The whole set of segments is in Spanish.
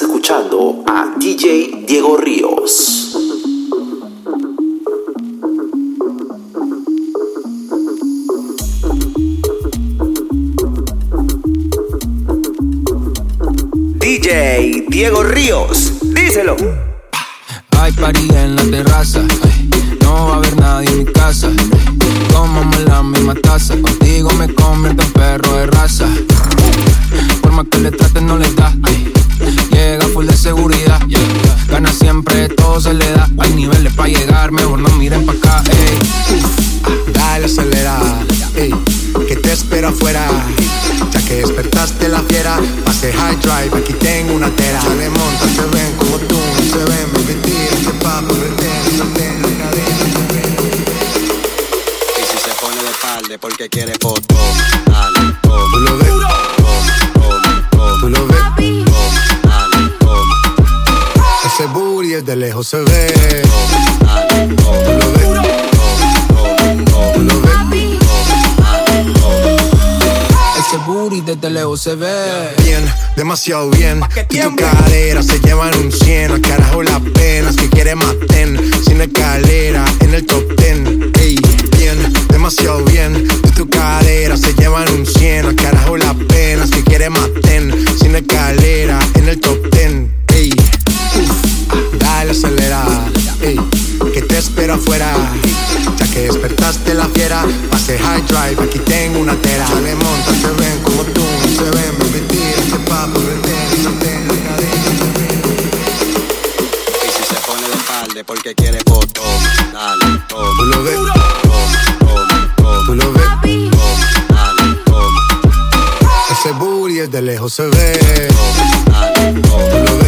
Escuchando a DJ Diego Ríos. DJ Diego Ríos, díselo. Hay party en la terraza, no va a haber nadie en mi casa. Tómame la misma taza, contigo me convierto en perro de raza. Por más que le traten, no le da. Llega gana siempre, todo se le da. Hay niveles para llegar, mejor no miren pa' acá. Dale acelera, que te espero afuera. Ya que despertaste la fiera, pase high drive, aquí tengo una tera. Se le monta, se ven como tú, se ven, tírense papo, retén, retén, la Y si se pone de palde porque quiere foto, desde lejos se ve. lo ves, tú lo ves. Ese booty desde lejos se ve. Bien, demasiado bien. Y tu cadera se llevan un 100. A carajo la pena, si quiere maten. Sin escalera, en el top 10. Ey, bien, demasiado bien. Y tu cadera se llevan un 100. A carajo la pena, si quiere maten. Sin escalera, en el top 10. Acelera. Ey, que te espero afuera. Ya que despertaste la fiera, pase high drive, aquí tengo una tera. Sale monta, se ven como tú, se ven, baby, tírense papo, retén, retén, la Y si se pone de palde porque quiere foto, dale, Tú toma, lo ves, toma, toma, tú lo ves. dale, toma, Ese booty desde lejos se ve. dale, Tú toma, lo ves, tú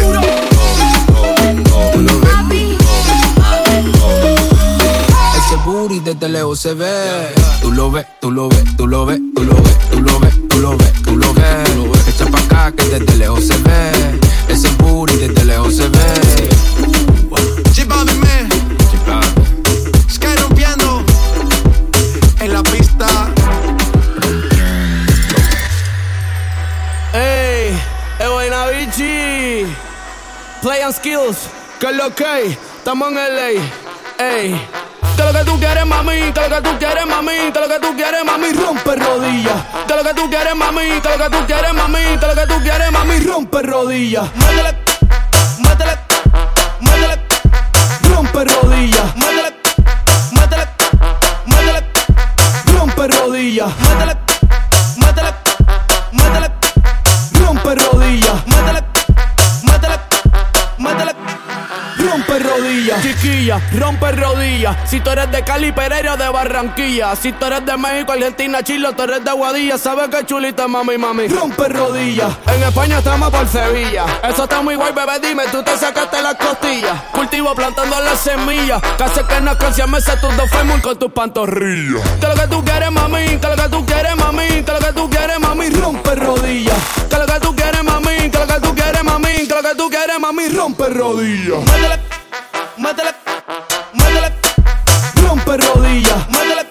lo ves. Ese booty desde lejos se ve. Tú lo ves, tú lo ves, tú lo ves, tú lo ves, tú lo ves, tú lo ves, tú lo ves. Echa pa' acá que desde lejos se ve. Ese booty desde lejos se ve. Chipame, man. Sky rompiendo en la pista. Ey, es buena bichi. Play and skills, es estamos en LA. Ey, que lo que tú quieres, mami, que lo que tú quieres, mami, que lo que tú quieres, mami, rompe rodillas. Que lo que tú quieres, mami, que lo que tú quieres, mami, que lo que tú quieres, mami, rompe rodillas. Métele, métele, métele, rompe rodillas. Rompe rodillas. Si tú eres de Cali, Pereira de Barranquilla. Si tú eres de México, Argentina, Chile, tú eres de Guadilla. Sabes que chulita, mami, mami. Rompe rodillas. En España estamos por Sevilla. Eso está muy guay, bebé. Dime, tú te sacaste las costillas. Cultivo plantando las semillas. Casi que no canción me sé tus dos fémur con tus pantorrillas. Que lo que tú quieres, mami. Que lo que tú quieres, mami. Que lo que tú quieres, mami. Rompe rodillas. Que lo que tú quieres, mami. Que lo que tú quieres, mami. Que lo que tú quieres, mami. Rompe rodillas. Métele, métele. Rompe rodillas. Métele,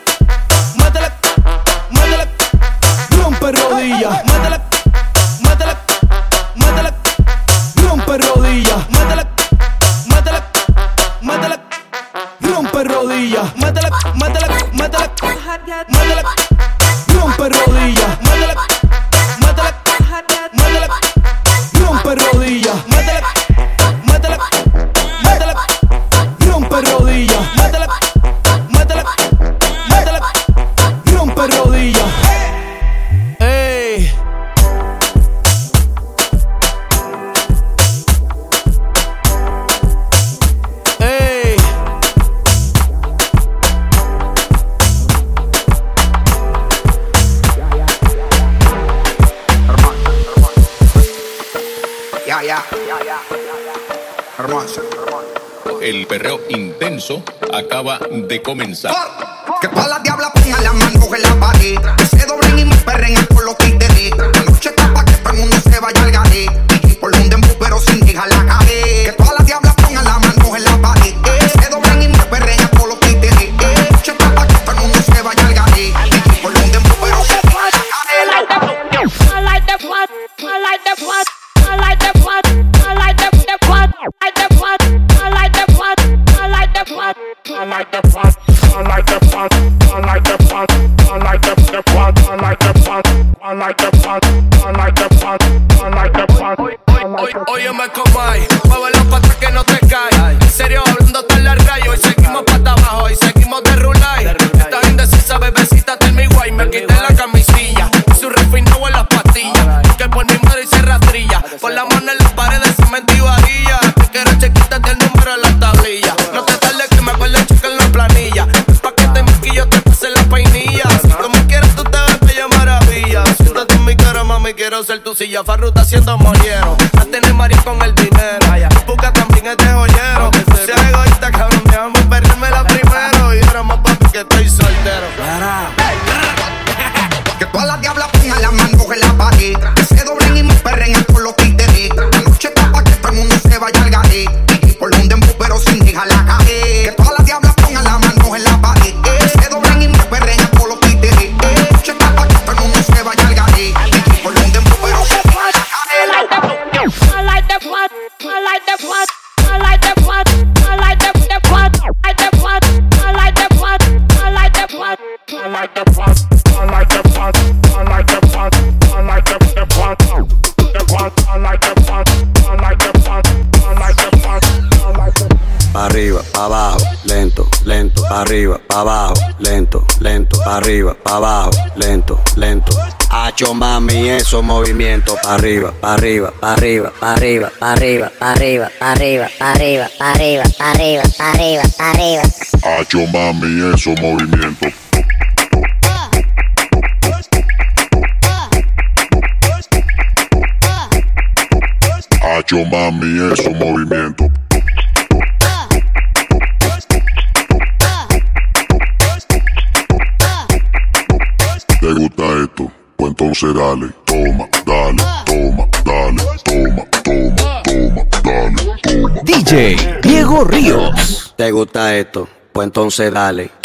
acaba de comenzar. arriba, pa' abajo, lento, lento, arriba, pa' abajo, lento, lento. Hacho mami, esos movimientos pa' arriba, pa' arriba, pa' arriba, arriba, arriba, arriba, arriba, arriba, arriba, arriba, arriba, pa' arriba. Hacho mami, esos movimientos. Hacho mami, esos movimientos. entonces dale, toma, dale, toma, dale, toma, toma, toma, dale, toma. DJ Diego Ríos. ¿Te gusta esto? Pues entonces dale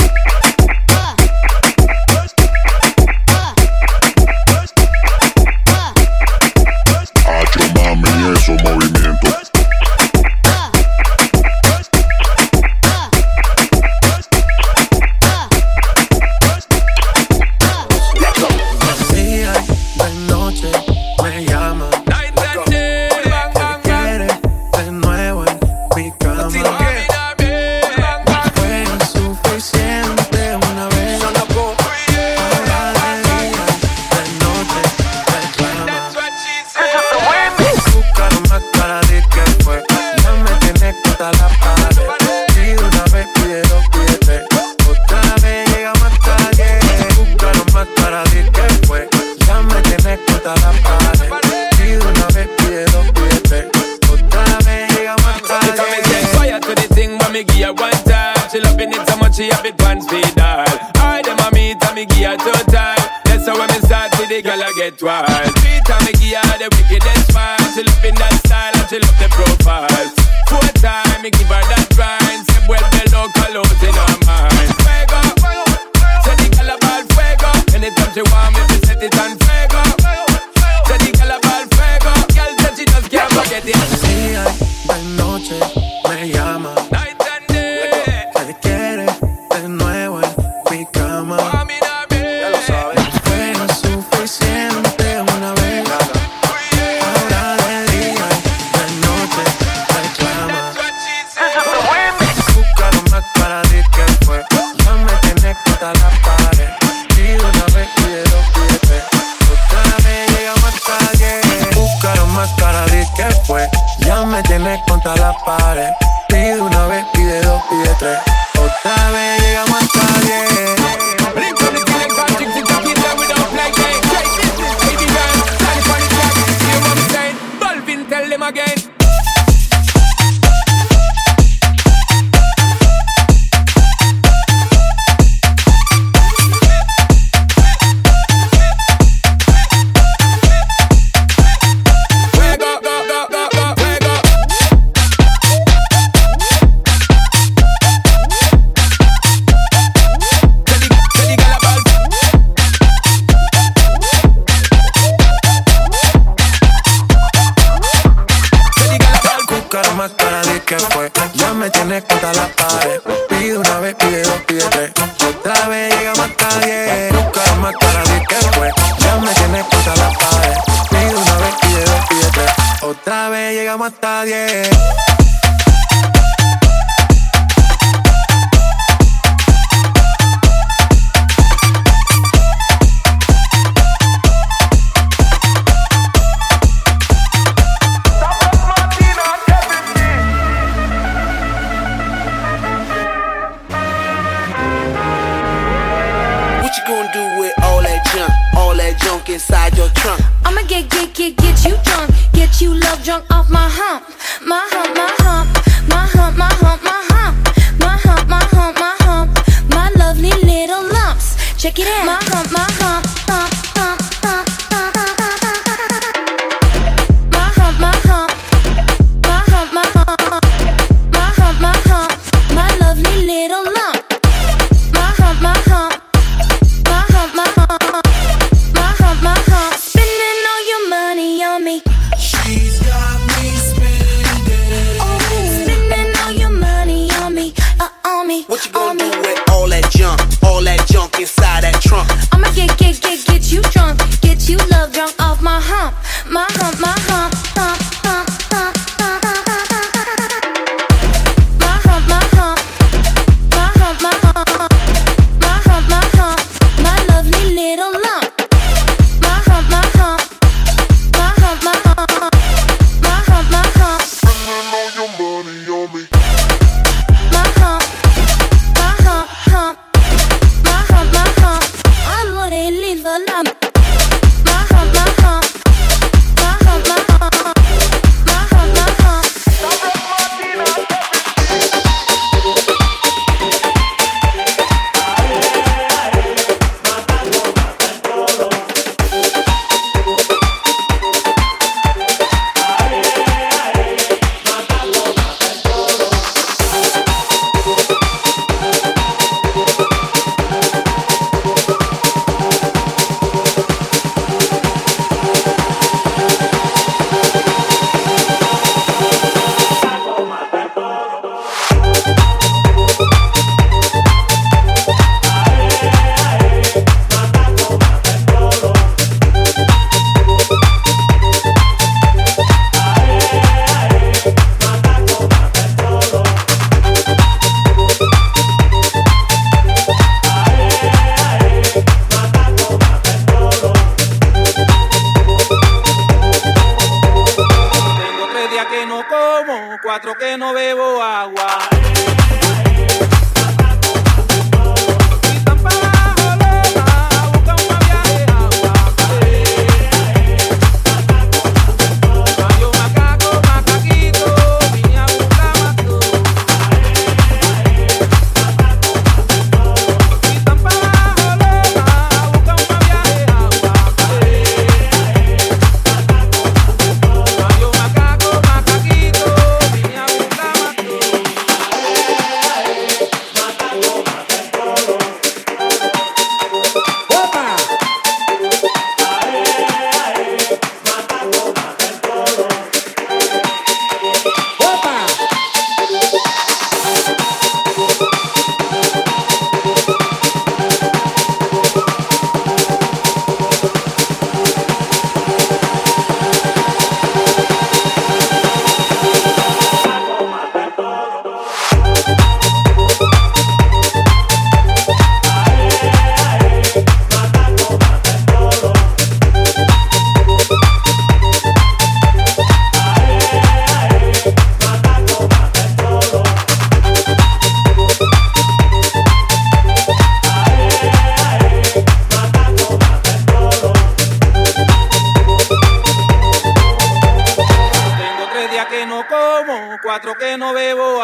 cuatro que no bebo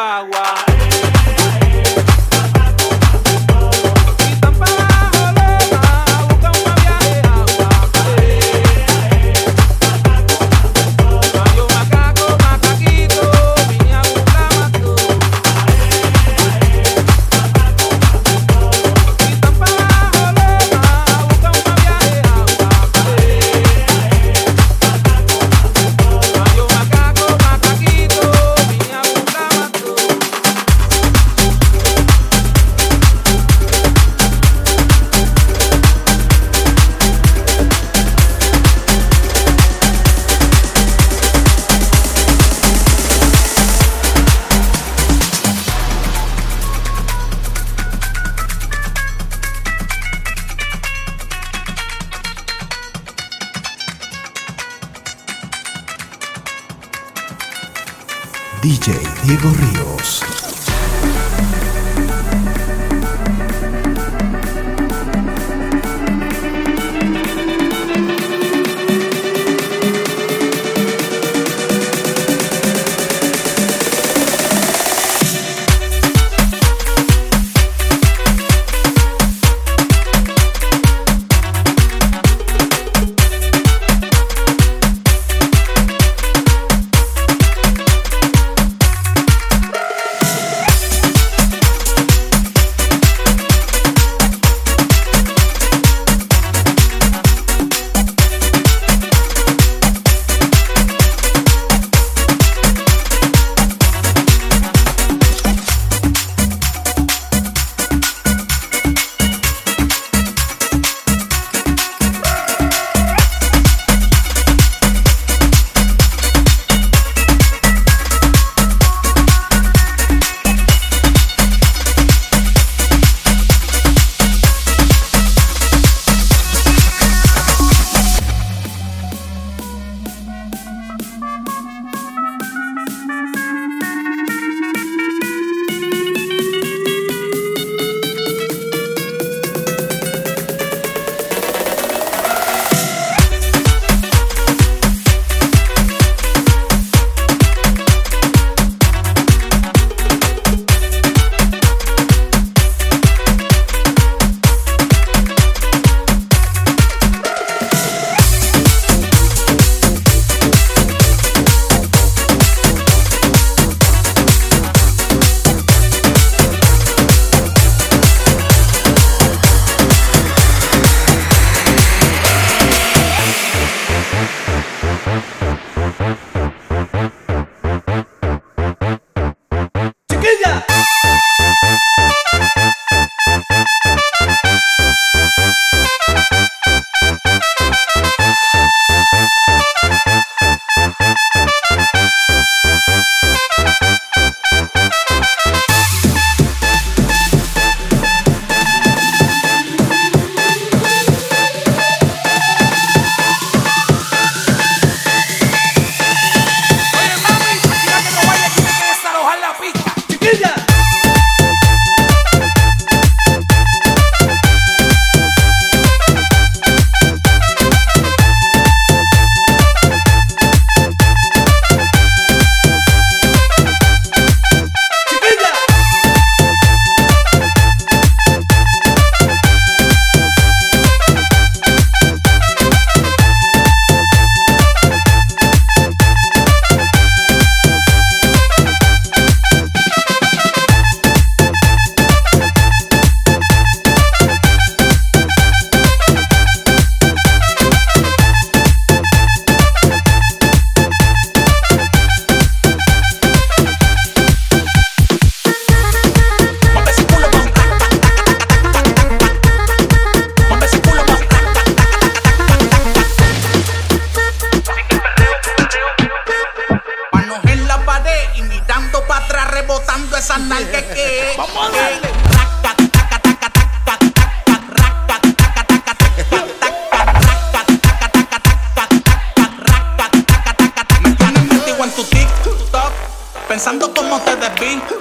Pensando cómo te desvisto.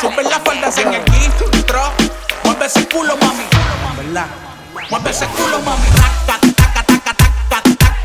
Sube la falda sin el gistro. Mueve ese culo, mami. ¿Verdad? Mueve ese culo, mami. Mueve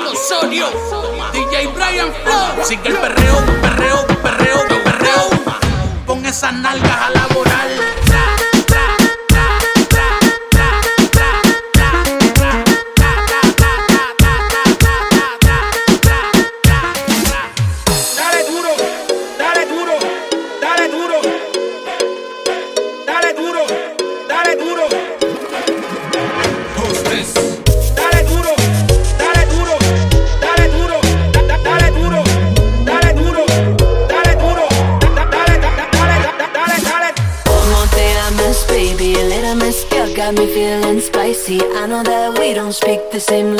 Fernando Osorio, DJ Brian Flow. Sigue el perreo, perreo, perreo, perreo. Pon esas nalgas a laborar. the same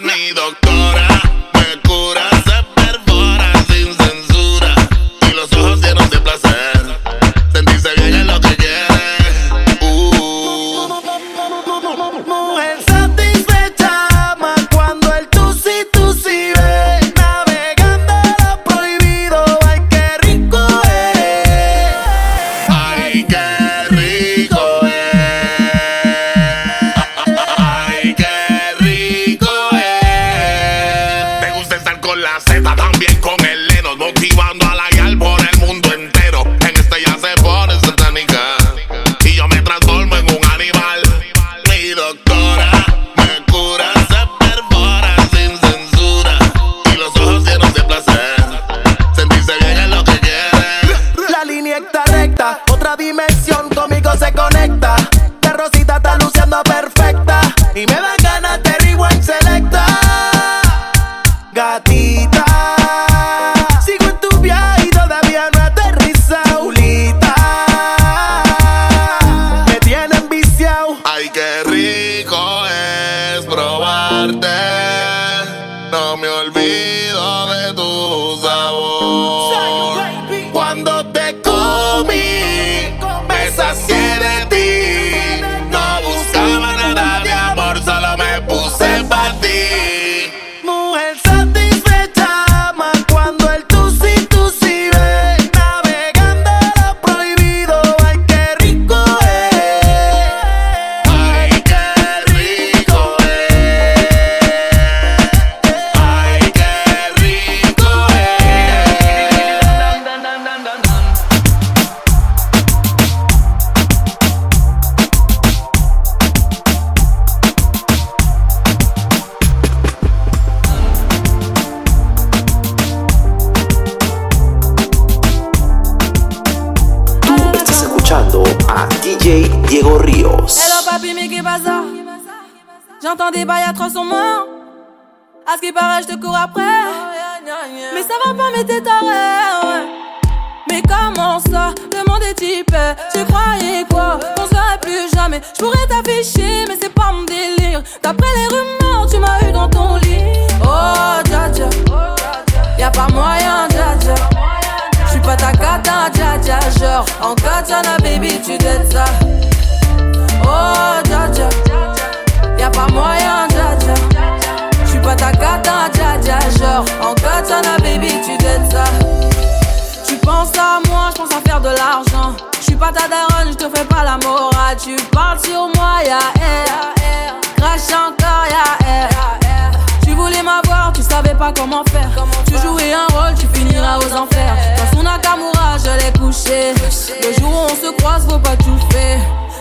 mi doctor.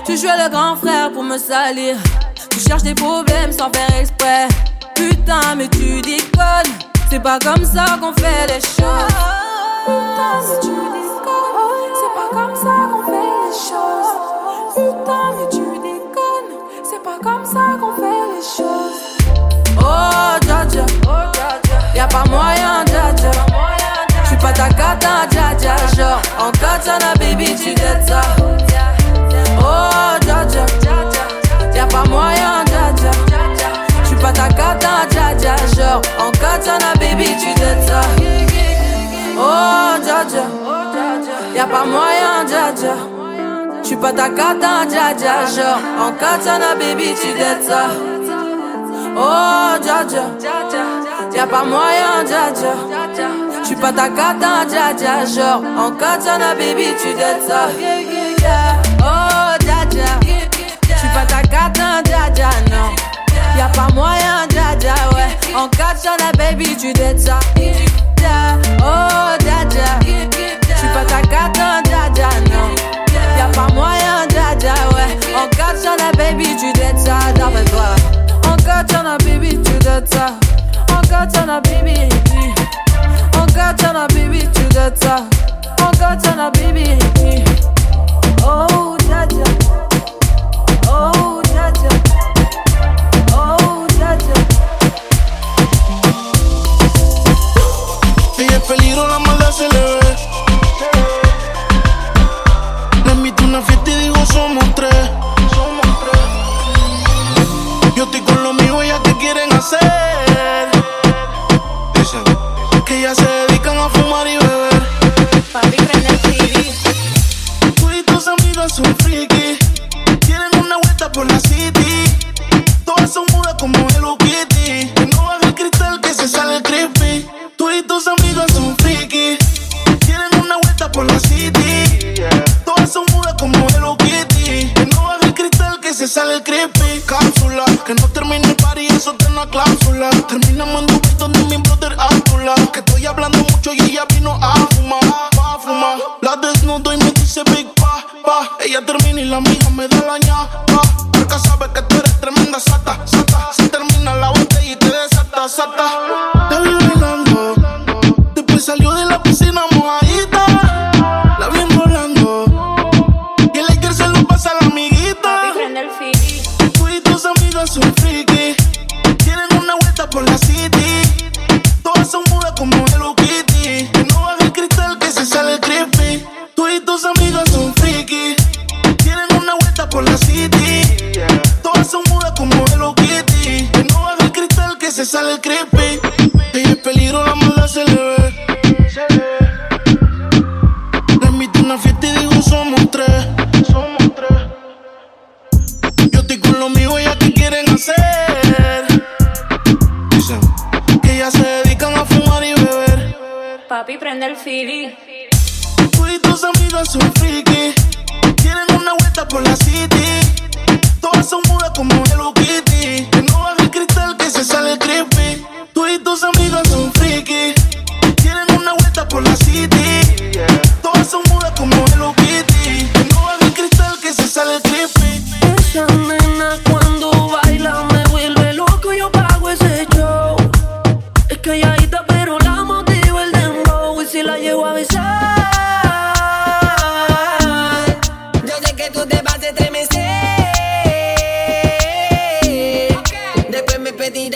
Tu jouais le grand frère pour me salir. Tu cherches des problèmes sans faire exprès. Putain, mais tu déconnes. C'est pas comme ça qu'on fait les choses. Putain, mais tu déconnes. C'est pas comme ça qu'on fait les choses. Putain, mais tu déconnes. C'est pas comme ça qu'on fait les choses. Oh, Dja Dja. Y'a pas moyen, Dja Dja. J'suis pas ta cata, Dja Dja. Genre, en katana, baby, tu dettes ça. Oh, dja Y'a pas moyen, dja Je J'suis pas ta cata, dja Genre, en baby, tu ça. Oh, Y'a pas moyen, dja dja J'suis pas ta cata, dja Genre, en baby, tu ça. Oh, dja pas moyen, dja dja J'suis pas ta cata, dja Genre, en katana, baby, tu dettes ça. Yeah. attends Jaja, non. Y'a pas moyen, Jaja, ouais. En catchant la baby, tu dettes ça. Oh, Jaja. Tu pas ta carte, Jaja, non. Y'a pas moyen, Jaja, ouais. En catchant la baby, tu dettes ça. D'après toi. En catchant la baby, tu dettes ça. En catchant la baby, En catchant la baby, tu dettes ça. En catchant la baby. Oh, Jaja. Oh, Oh, cha. Papi, prende el fili. Tú y tus amigas son friki. Tienen una vuelta por la city. Todas son mudas como Hello Kitty. Que no baja el cristal que se sale creepy. Tú y tus amigas son friki.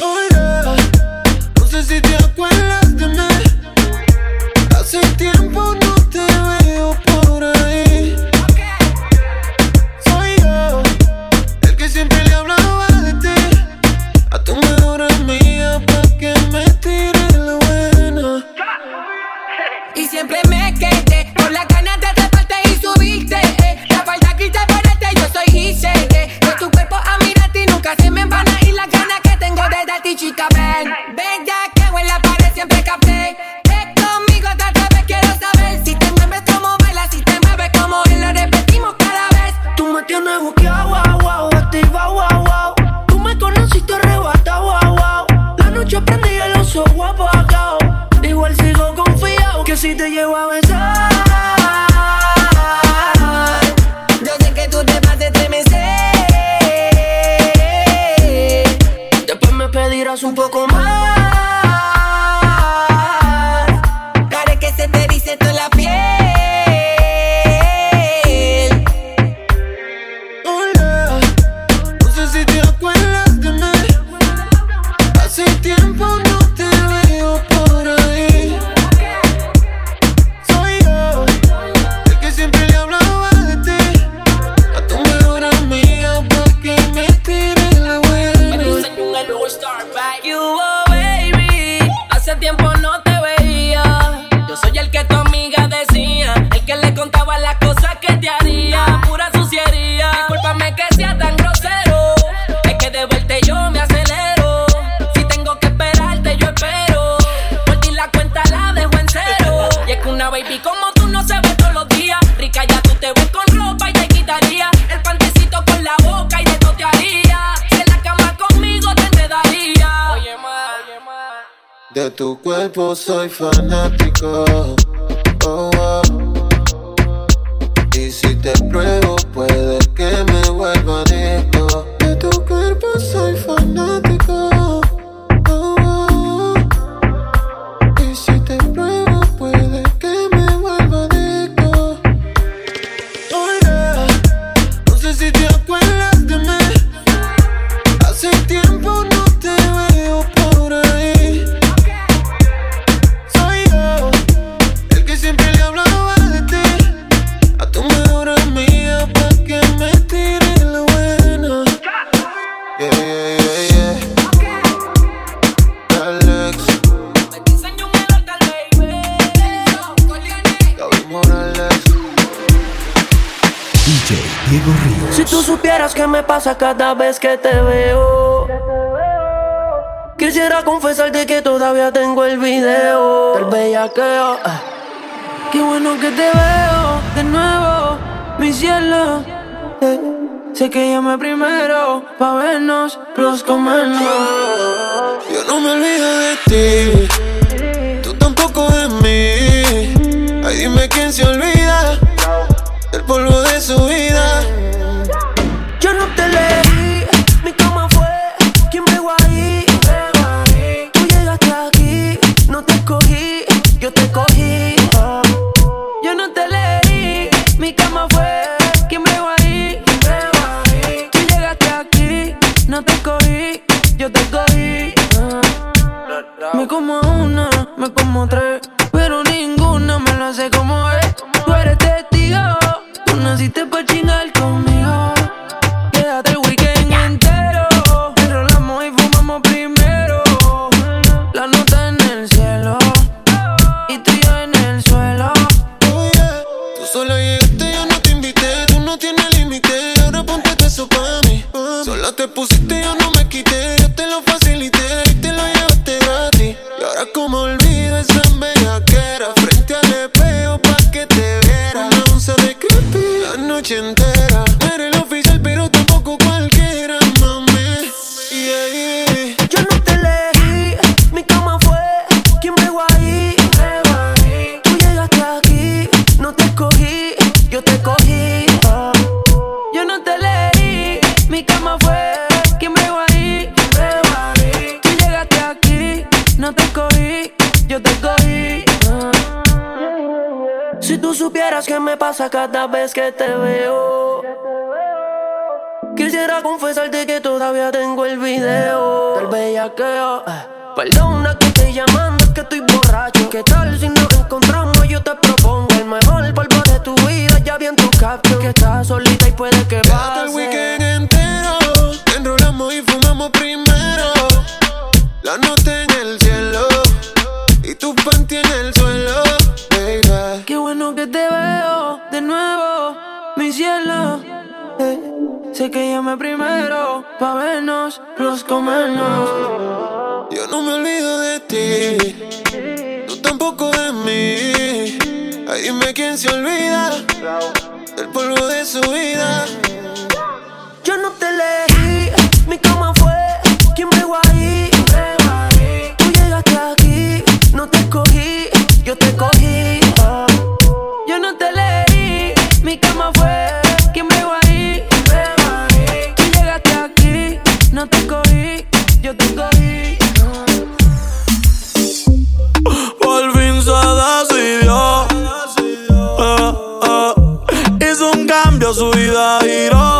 No sé si te acuerdas de mí. Hace tiempo no. tu cuerpo soy fanático. Oh, oh. Y si te pruebo, puedes. vez que te veo. Quisiera confesarte que todavía tengo el video del bellaqueo. Ah. Qué bueno que te veo de nuevo, mi cielo. Eh. Sé que llamé primero pa' vernos, los comernos. Yo no me olvido de ti, tú tampoco de mí. Ay, dime quién se olvida del polvo de su vida. que te veo. Quisiera confesarte que todavía tengo el video del bellaqueo. Eh. Perdona que estoy llamando, es que estoy borracho. ¿Qué tal si nos encontramos? Yo te propongo el mejor polvo de tu vida. Ya vi en tu caption que estás solita y puede que pase. el weekend entero, enrolamos y fumamos primero. La noche en el cielo y tu panty en el suelo, baby. Qué bueno que te veo de nuevo cielo. Eh, sé que llame primero pa' vernos, los comernos. Yo no me olvido de ti, tú tampoco de mí. Ay, dime quién se olvida del polvo de su vida. Yo no te leí, mi cama su vida giró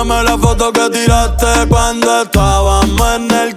Envíame la foto que tiraste cuando estábamos en el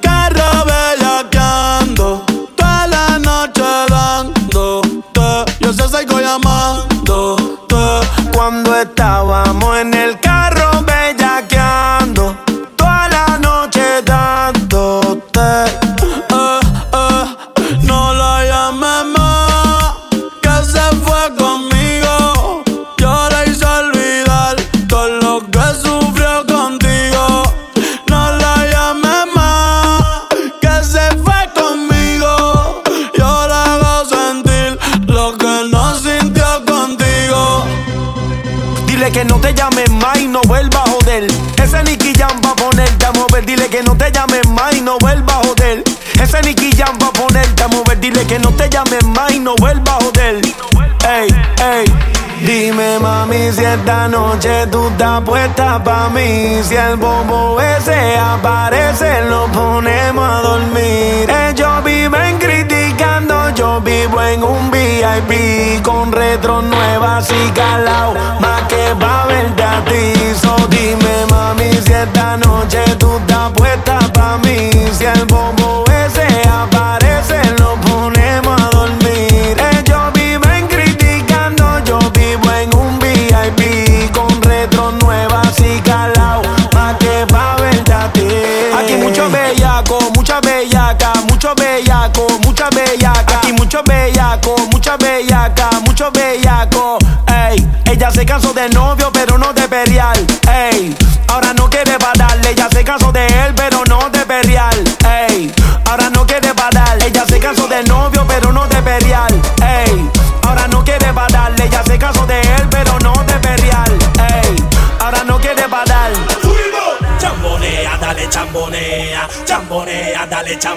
noche tú estás puesta pa' mí. Si el bobo ese aparece, lo ponemos a dormir. Ellos viven criticando, yo vivo en un VIP con retro nuevas y calao. Más que va a verte a ti, so.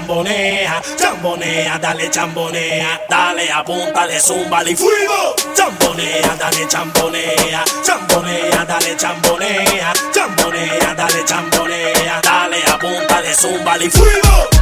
chambonea, chambonea, dale chambonea, dale apunta de zumba y fuego. Chambonea, dale chambonea, chambonea, dale chambonea, chambonea, dale chambonea, dale apunta de zumba y fuego.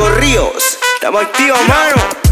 Diego Ríos. Estamos activos, mano.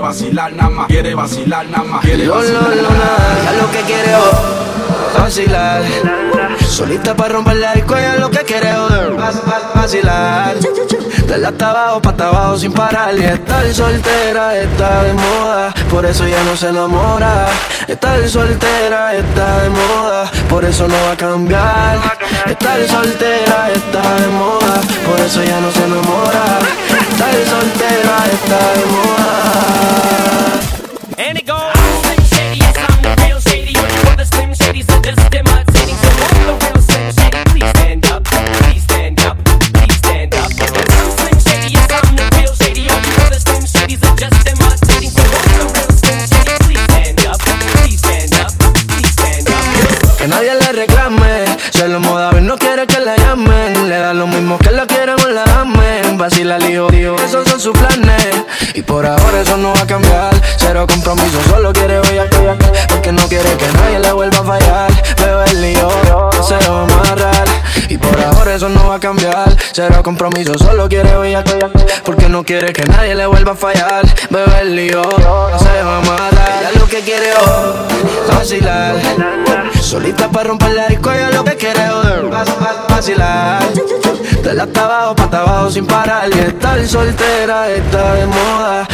Vacilar nada más. Quiere vacilar nada más. Quiere vacilar nada más. lo que quiere vacilar. Solita para romper la disco, ella lo que quiere joder, vac- vac- vacilar. De la abajo, pa' abajo sin parar Y estar soltera está de moda, por eso ya no se enamora. Estar soltera está de moda, por eso no va a cambiar. Estar soltera está de moda, por eso ya no se enamora. Estar soltera está de moda por ahora eso no va a cambiar. Cero compromiso, solo quiere bella Porque no quiere que nadie le vuelva a fallar. Veo el lío, se va a amarrar. Y por ahora eso no va a cambiar. Cero compromiso, solo quiere bella Porque no quiere que nadie le vuelva a fallar. Veo el lío, se va a amarrar. Ella lo que quiere es vacilar. Solita para romper la disco, ella lo que quiere es vacilar. De la hasta abajo, pa' abajo sin parar. Y estar soltera está de moda,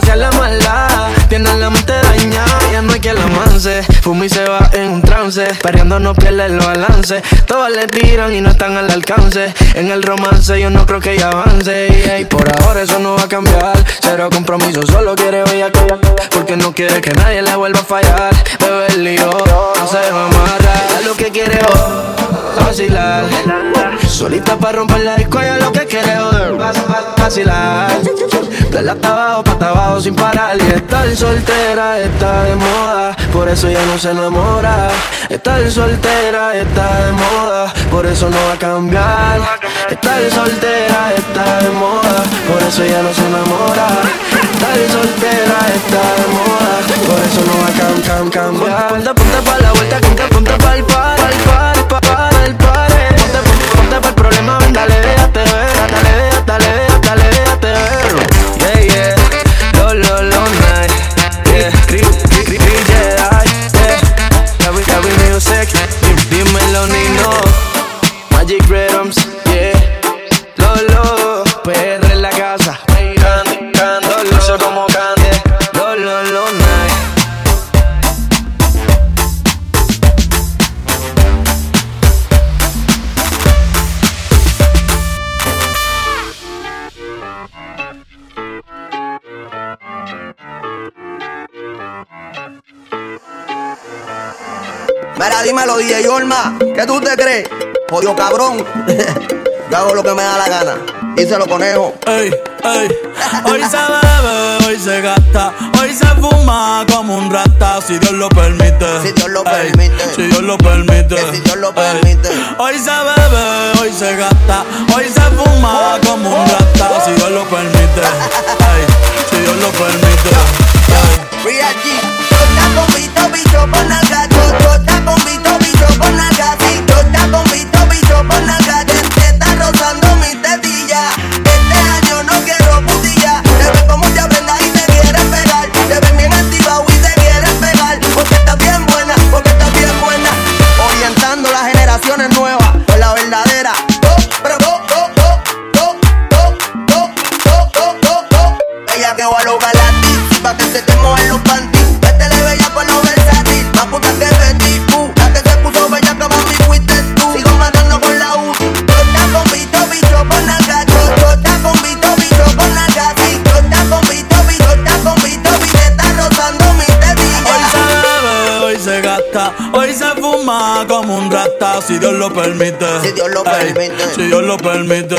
Dice ya Soltó el corazón, sacó a pasear la maldad Tiene la mente dañada, ya no hay que la manse. Fumi se va en un trance. Perreando no pierde el balance. Todas le tiran y no están al alcance. En el romance yo no creo que ella avance. Y por ahora eso no va a cambiar. Cero compromiso, solo quiere ella Porque no quiere que nadie le vuelva a fallar. Bebe el lío, no se va a amarrar. Lo que quiere oh, vacilar. Solita para romper la disco, ella lo que quiere joder. Vacilar. De la abajo, pa' abajo sin parar. Y estar soltera está de moda, por eso ya no se enamora. Estar soltera está de moda, por eso no va a cambiar. Estar soltera está de moda, por eso ya no se enamora. Estar soltera está de moda, por eso no va a cam, cam, cambiar. Ponte, ponte pa' la vuelta, ponte, ponte pa' el pa' el par, Cabrón. Yo hago lo que me da la gana. Díselo, conejo. Ey, ey. Hoy se bebe, hoy se gasta, hoy se fuma como un rata, si Dios lo permite. Si Dios lo permite. Si Dios lo permite. si Dios lo permite. Hoy se bebe, hoy se gasta, hoy se fuma como un rata, si Dios lo permite. Ey, si Dios lo permite. Real G. Con Vito, bicho por nalga. Cho- Chota con lo permite. Si Dios lo permite. Permite. Si Dios lo permite.